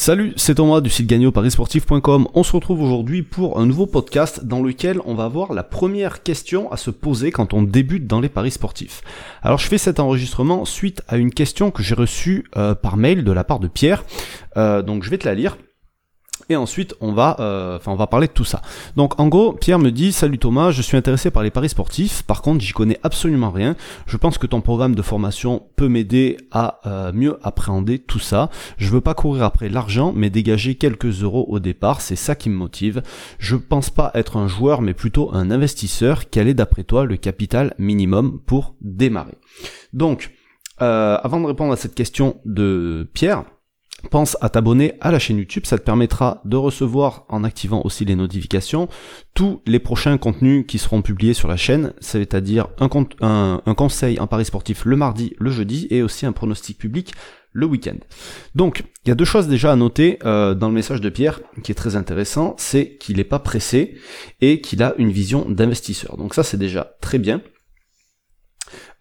Salut, c'est Thomas du site gagneauparisportif.com. On se retrouve aujourd'hui pour un nouveau podcast dans lequel on va voir la première question à se poser quand on débute dans les paris sportifs. Alors je fais cet enregistrement suite à une question que j'ai reçue euh, par mail de la part de Pierre. Euh, donc je vais te la lire et ensuite on va, euh, on va parler de tout ça. Donc en gros, Pierre me dit salut Thomas, je suis intéressé par les paris sportifs. Par contre, j'y connais absolument rien. Je pense que ton programme de formation peut m'aider à euh, mieux appréhender tout ça. Je veux pas courir après l'argent, mais dégager quelques euros au départ, c'est ça qui me motive. Je pense pas être un joueur, mais plutôt un investisseur. Quel est d'après toi le capital minimum pour démarrer? Donc, euh, avant de répondre à cette question de Pierre pense à t'abonner à la chaîne YouTube, ça te permettra de recevoir en activant aussi les notifications tous les prochains contenus qui seront publiés sur la chaîne, c'est-à-dire un, conseil en paris sportif le mardi, le jeudi et aussi un pronostic public le week-end. Donc, il y a deux choses déjà à noter euh, dans le message de Pierre qui est très intéressant, c'est qu'il n'est pas pressé et qu'il a une vision d'investisseur. Donc ça, c'est déjà très bien.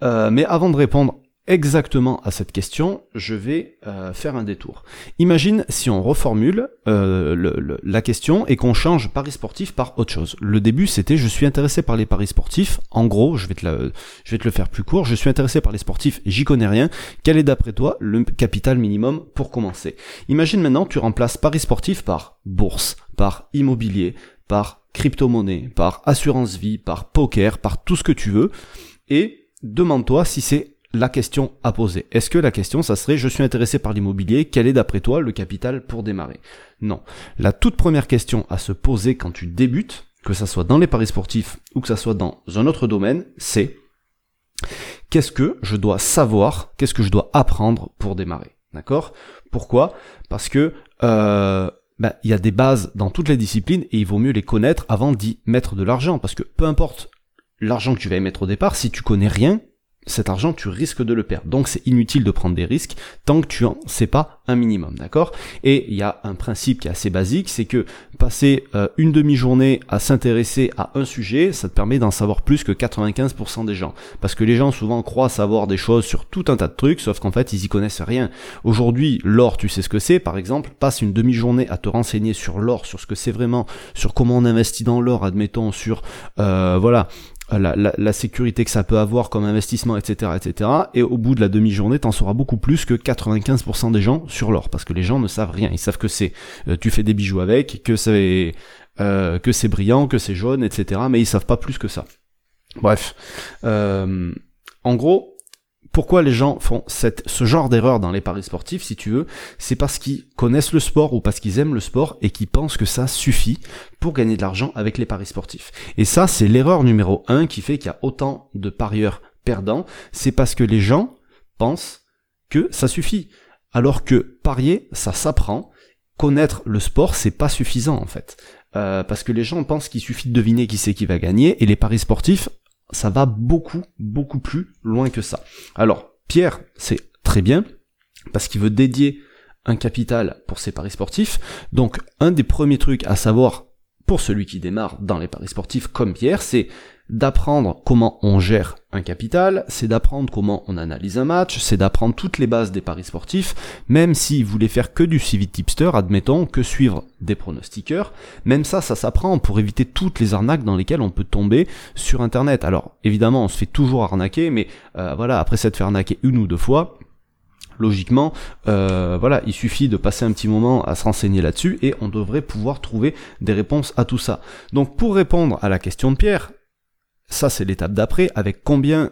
Euh, mais avant de répondre exactement à cette question, je vais euh, faire un détour. Imagine si on reformule euh, la question et qu'on change paris sportif par autre chose. Le début c'était je suis intéressé par les paris sportifs. En gros, je vais te, je vais te le faire plus court. Je suis intéressé par les sportifs, j'y connais rien. Quel est d'après toi le capital minimum pour commencer? Imagine maintenant tu remplaces paris sportif par bourse, par immobilier, par crypto-monnaie, par assurance vie, par poker, par tout ce que tu veux. Et demande-toi si c'est la question à poser. Est-ce que la question, ça serait, je suis intéressé par l'immobilier, quel est d'après toi le capital pour démarrer? Non. La toute première question à se poser quand tu débutes, que ça soit dans les paris sportifs ou que ça soit dans un autre domaine, c'est qu'est-ce que je dois savoir, qu'est-ce que je dois apprendre pour démarrer? D'accord? Pourquoi? Parce que euh, ben, il y a des bases dans toutes les disciplines et il vaut mieux les connaître avant d'y mettre de l'argent. Parce que peu importe l'argent que tu vas y mettre au départ, si tu connais rien, cet argent, tu risques de le perdre. Donc c'est inutile de prendre des risques tant que tu en sais pas un minimum, d'accord? Et il y a un principe qui est assez basique, c'est que passer euh, une demi-journée à s'intéresser à un sujet, ça te permet d'en savoir plus que 95% des gens. Parce que les gens souvent croient savoir des choses sur tout un tas de trucs, sauf qu'en fait ils y connaissent rien. Aujourd'hui, l'or, tu sais ce que c'est, par exemple, passe une demi-journée à te renseigner sur l'or, sur ce que c'est vraiment, sur comment on investit dans l'or, admettons, sur euh, voilà, la, la, sécurité que ça peut avoir comme investissement, etc., etc. Et au bout de la demi-journée, t'en sauras beaucoup plus que 95% des gens sur l'or, parce que les gens ne savent rien. Ils savent que c'est, euh, tu fais des bijoux avec, que c'est, euh, que c'est brillant, que c'est jaune, etc. Mais ils savent pas plus que ça. Bref, euh, en gros, pourquoi les gens font ce genre d'erreur dans les paris sportifs, si tu veux, c'est parce qu'ils connaissent le sport ou parce qu'ils aiment le sport et qu'ils pensent que ça suffit pour gagner de l'argent avec les paris sportifs. Et ça, c'est l'erreur numéro un qui fait qu'il y a autant de parieurs perdants, c'est parce que les gens pensent que ça suffit. Alors que parier, ça s'apprend. Connaître le sport, c'est pas suffisant en fait. Euh, parce que les gens pensent qu'il suffit de deviner qui c'est qui va gagner, et les paris sportifs, ça va beaucoup, beaucoup plus loin que ça. Alors, Pierre, c'est très bien, parce qu'il veut dédier un capital pour ses paris sportifs. Donc, un des premiers trucs à savoir pour celui qui démarre dans les paris sportifs comme Pierre, c'est d'apprendre comment on gère un capital, c'est d'apprendre comment on analyse un match, c'est d'apprendre toutes les bases des paris sportifs, même s'il voulait faire que du suivi tipster, admettons, que suivre des pronostiqueurs, même ça, ça s'apprend pour éviter toutes les arnaques dans lesquelles on peut tomber sur internet. Alors, évidemment, on se fait toujours arnaquer, mais euh, voilà, après s'être fait arnaquer une ou deux fois, logiquement, euh, voilà, il suffit de passer un petit moment à se renseigner là-dessus et on devrait pouvoir trouver des réponses à tout ça. Donc pour répondre à la question de Pierre, ça, c'est l'étape d'après. Avec combien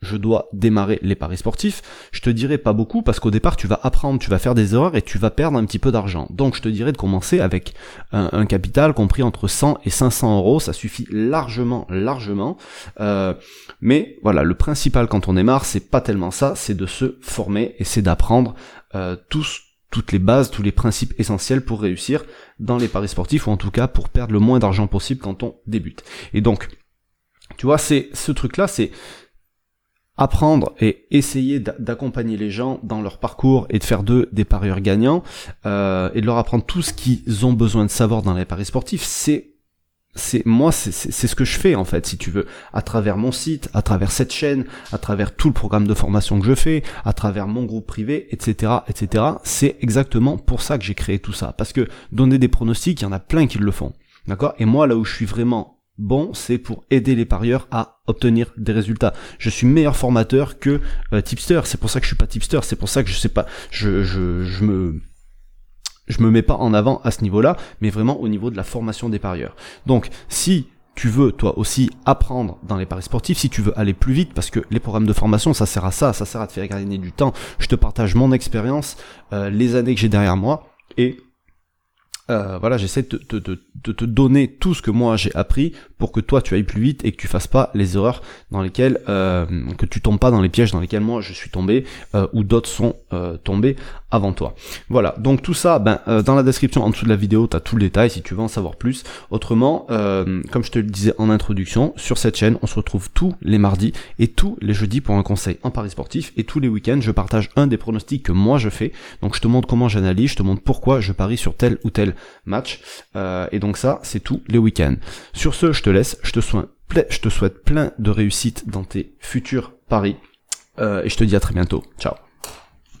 je dois démarrer les paris sportifs, je te dirais pas beaucoup parce qu'au départ tu vas apprendre, tu vas faire des erreurs et tu vas perdre un petit peu d'argent. Donc je te dirais de commencer avec un, capital compris entre 100 et 500 euros, ça suffit largement, largement. Euh, mais voilà, le principal quand on démarre, c'est pas tellement ça, c'est de se former et c'est d'apprendre euh, tous toutes les bases, tous les principes essentiels pour réussir dans les paris sportifs ou en tout cas pour perdre le moins d'argent possible quand on débute. Et donc tu vois, c'est ce truc-là, c'est apprendre et essayer d'accompagner les gens dans leur parcours et de faire d'eux des parieurs gagnants euh, et de leur apprendre tout ce qu'ils ont besoin de savoir dans les paris sportifs, c'est c'est moi, c'est ce que je fais en fait, si tu veux, à travers mon site, à travers cette chaîne, à travers tout le programme de formation que je fais, à travers mon groupe privé, etc., etc. C'est exactement pour ça que j'ai créé tout ça, parce que donner des pronostics, il y en a plein qui le font, d'accord? Et moi, là où je suis vraiment bon, c'est pour aider les parieurs à obtenir des résultats. Je suis meilleur formateur que euh, tipster. C'est pour ça que je suis pas tipster. C'est pour ça que je sais pas. Je, je, je me je me mets pas en avant à ce niveau-là, mais vraiment au niveau de la formation des parieurs. Donc, si tu veux toi aussi apprendre dans les paris sportifs, si tu veux aller plus vite, parce que les programmes de formation, ça sert à ça, ça sert à te faire gagner du temps. Je te partage mon expérience, euh, les années que j'ai derrière moi, et euh, voilà, j'essaie de, de, te donner tout ce que moi j'ai appris pour que toi tu ailles plus vite et que tu fasses pas les erreurs dans lesquelles euh, que tu tombes pas dans les pièges dans lesquels moi je suis tombé euh, ou d'autres sont tombés avant toi. Voilà, donc tout ça, ben dans la description en dessous de la vidéo, tu as tout le détail si tu veux en savoir plus. Autrement, comme je te le disais en introduction, sur cette chaîne, on se retrouve tous les mardis et tous les jeudis pour un conseil en paris sportif et tous les week-ends, je partage un des pronostics que moi je fais. Donc je te montre comment j'analyse, je te montre pourquoi je parie sur tel ou tel match. Euh, et donc ça, c'est tout les week-ends. Sur ce, je laisse, je te souhaite, je te souhaite plein de réussite dans tes futurs paris. Euh, et je te dis à très bientôt. Ciao